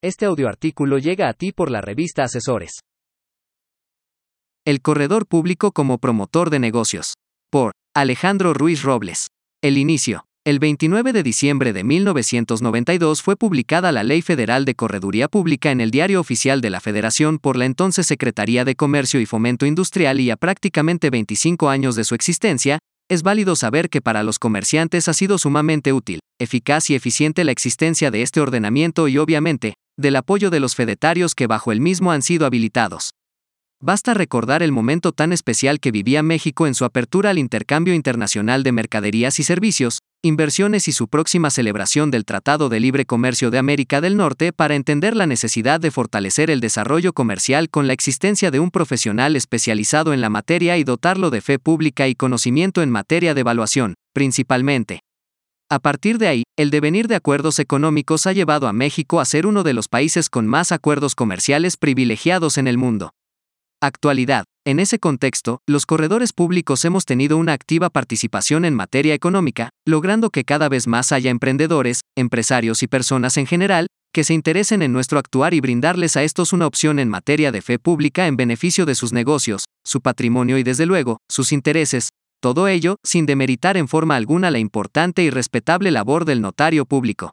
Este audioartículo llega a ti por la revista Asesores. El corredor público como promotor de negocios. Por Alejandro Ruiz Robles. El inicio. El 29 de diciembre de 1992 fue publicada la Ley Federal de Correduría Pública en el Diario Oficial de la Federación por la entonces Secretaría de Comercio y Fomento Industrial y a prácticamente 25 años de su existencia, es válido saber que para los comerciantes ha sido sumamente útil, eficaz y eficiente la existencia de este ordenamiento y obviamente, del apoyo de los fedetarios que bajo el mismo han sido habilitados. Basta recordar el momento tan especial que vivía México en su apertura al intercambio internacional de mercaderías y servicios, inversiones y su próxima celebración del Tratado de Libre Comercio de América del Norte para entender la necesidad de fortalecer el desarrollo comercial con la existencia de un profesional especializado en la materia y dotarlo de fe pública y conocimiento en materia de evaluación, principalmente. A partir de ahí, el devenir de acuerdos económicos ha llevado a México a ser uno de los países con más acuerdos comerciales privilegiados en el mundo. Actualidad. En ese contexto, los corredores públicos hemos tenido una activa participación en materia económica, logrando que cada vez más haya emprendedores, empresarios y personas en general, que se interesen en nuestro actuar y brindarles a estos una opción en materia de fe pública en beneficio de sus negocios, su patrimonio y desde luego, sus intereses, todo ello, sin demeritar en forma alguna la importante y respetable labor del notario público.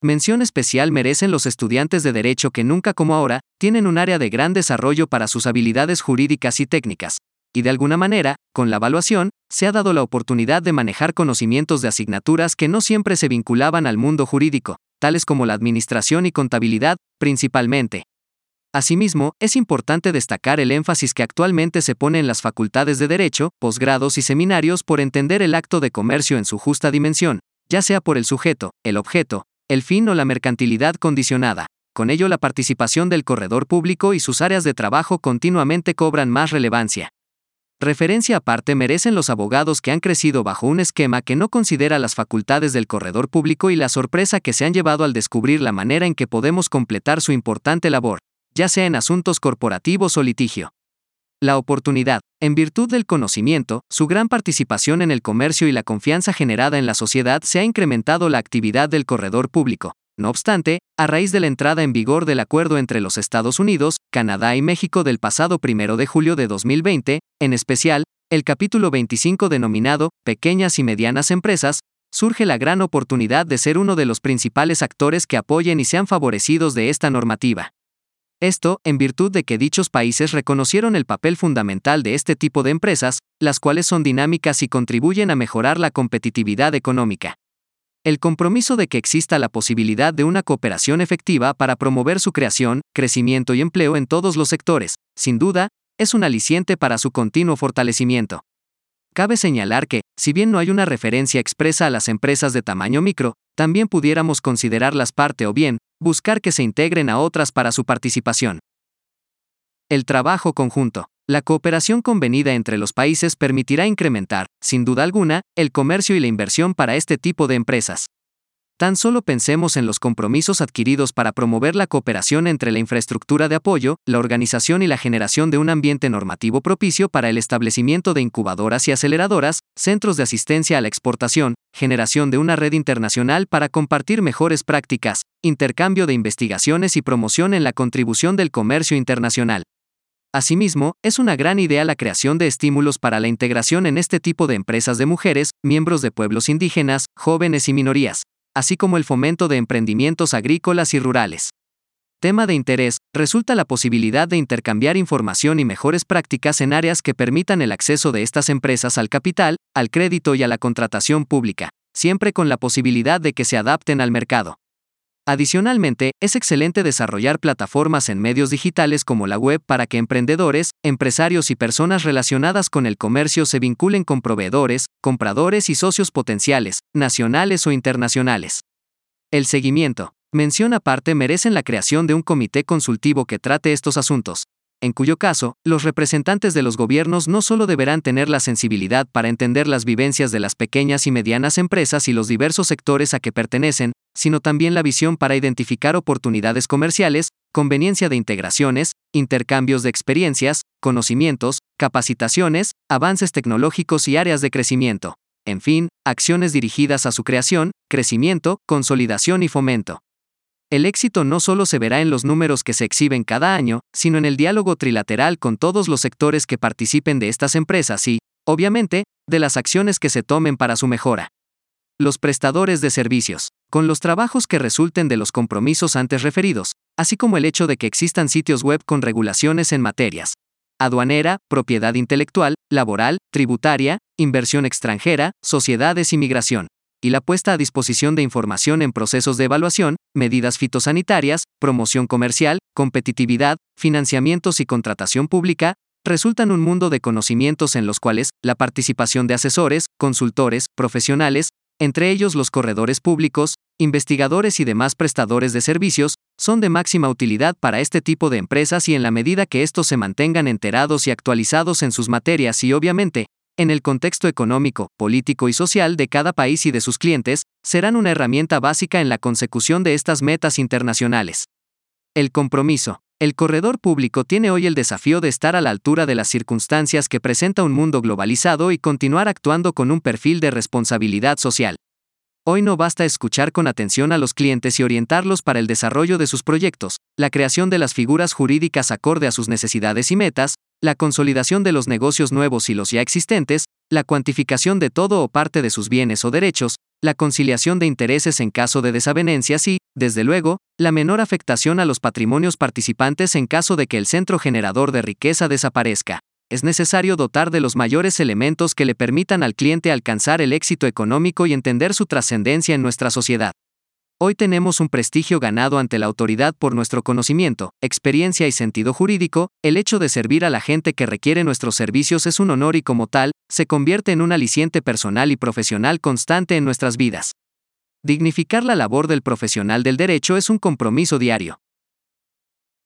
Mención especial merecen los estudiantes de Derecho que nunca como ahora, tienen un área de gran desarrollo para sus habilidades jurídicas y técnicas, y de alguna manera, con la evaluación, se ha dado la oportunidad de manejar conocimientos de asignaturas que no siempre se vinculaban al mundo jurídico, tales como la administración y contabilidad, principalmente. Asimismo, es importante destacar el énfasis que actualmente se pone en las facultades de Derecho, posgrados y seminarios por entender el acto de comercio en su justa dimensión, ya sea por el sujeto, el objeto, el fin o la mercantilidad condicionada. Con ello la participación del corredor público y sus áreas de trabajo continuamente cobran más relevancia. Referencia aparte merecen los abogados que han crecido bajo un esquema que no considera las facultades del corredor público y la sorpresa que se han llevado al descubrir la manera en que podemos completar su importante labor ya sea en asuntos corporativos o litigio. La oportunidad, en virtud del conocimiento, su gran participación en el comercio y la confianza generada en la sociedad se ha incrementado la actividad del corredor público. No obstante, a raíz de la entrada en vigor del acuerdo entre los Estados Unidos, Canadá y México del pasado 1 de julio de 2020, en especial, el capítulo 25 denominado Pequeñas y Medianas Empresas, surge la gran oportunidad de ser uno de los principales actores que apoyen y sean favorecidos de esta normativa. Esto, en virtud de que dichos países reconocieron el papel fundamental de este tipo de empresas, las cuales son dinámicas y contribuyen a mejorar la competitividad económica. El compromiso de que exista la posibilidad de una cooperación efectiva para promover su creación, crecimiento y empleo en todos los sectores, sin duda, es un aliciente para su continuo fortalecimiento. Cabe señalar que, si bien no hay una referencia expresa a las empresas de tamaño micro, también pudiéramos considerarlas parte o bien, buscar que se integren a otras para su participación. El trabajo conjunto. La cooperación convenida entre los países permitirá incrementar, sin duda alguna, el comercio y la inversión para este tipo de empresas. Tan solo pensemos en los compromisos adquiridos para promover la cooperación entre la infraestructura de apoyo, la organización y la generación de un ambiente normativo propicio para el establecimiento de incubadoras y aceleradoras, centros de asistencia a la exportación, generación de una red internacional para compartir mejores prácticas, intercambio de investigaciones y promoción en la contribución del comercio internacional. Asimismo, es una gran idea la creación de estímulos para la integración en este tipo de empresas de mujeres, miembros de pueblos indígenas, jóvenes y minorías, así como el fomento de emprendimientos agrícolas y rurales. Tema de interés, resulta la posibilidad de intercambiar información y mejores prácticas en áreas que permitan el acceso de estas empresas al capital, al crédito y a la contratación pública, siempre con la posibilidad de que se adapten al mercado. Adicionalmente, es excelente desarrollar plataformas en medios digitales como la web para que emprendedores, empresarios y personas relacionadas con el comercio se vinculen con proveedores, compradores y socios potenciales, nacionales o internacionales. El seguimiento. Mención aparte merecen la creación de un comité consultivo que trate estos asuntos, en cuyo caso, los representantes de los gobiernos no solo deberán tener la sensibilidad para entender las vivencias de las pequeñas y medianas empresas y los diversos sectores a que pertenecen, sino también la visión para identificar oportunidades comerciales, conveniencia de integraciones, intercambios de experiencias, conocimientos, capacitaciones, avances tecnológicos y áreas de crecimiento. En fin, acciones dirigidas a su creación, crecimiento, consolidación y fomento. El éxito no solo se verá en los números que se exhiben cada año, sino en el diálogo trilateral con todos los sectores que participen de estas empresas y, obviamente, de las acciones que se tomen para su mejora. Los prestadores de servicios, con los trabajos que resulten de los compromisos antes referidos, así como el hecho de que existan sitios web con regulaciones en materias aduanera, propiedad intelectual, laboral, tributaria, inversión extranjera, sociedades y migración y la puesta a disposición de información en procesos de evaluación, medidas fitosanitarias, promoción comercial, competitividad, financiamientos y contratación pública, resultan un mundo de conocimientos en los cuales la participación de asesores, consultores, profesionales, entre ellos los corredores públicos, investigadores y demás prestadores de servicios, son de máxima utilidad para este tipo de empresas y en la medida que estos se mantengan enterados y actualizados en sus materias y obviamente, en el contexto económico, político y social de cada país y de sus clientes, serán una herramienta básica en la consecución de estas metas internacionales. El compromiso. El corredor público tiene hoy el desafío de estar a la altura de las circunstancias que presenta un mundo globalizado y continuar actuando con un perfil de responsabilidad social. Hoy no basta escuchar con atención a los clientes y orientarlos para el desarrollo de sus proyectos, la creación de las figuras jurídicas acorde a sus necesidades y metas, la consolidación de los negocios nuevos y los ya existentes, la cuantificación de todo o parte de sus bienes o derechos, la conciliación de intereses en caso de desavenencias y, desde luego, la menor afectación a los patrimonios participantes en caso de que el centro generador de riqueza desaparezca. Es necesario dotar de los mayores elementos que le permitan al cliente alcanzar el éxito económico y entender su trascendencia en nuestra sociedad. Hoy tenemos un prestigio ganado ante la autoridad por nuestro conocimiento, experiencia y sentido jurídico, el hecho de servir a la gente que requiere nuestros servicios es un honor y como tal, se convierte en un aliciente personal y profesional constante en nuestras vidas. Dignificar la labor del profesional del derecho es un compromiso diario.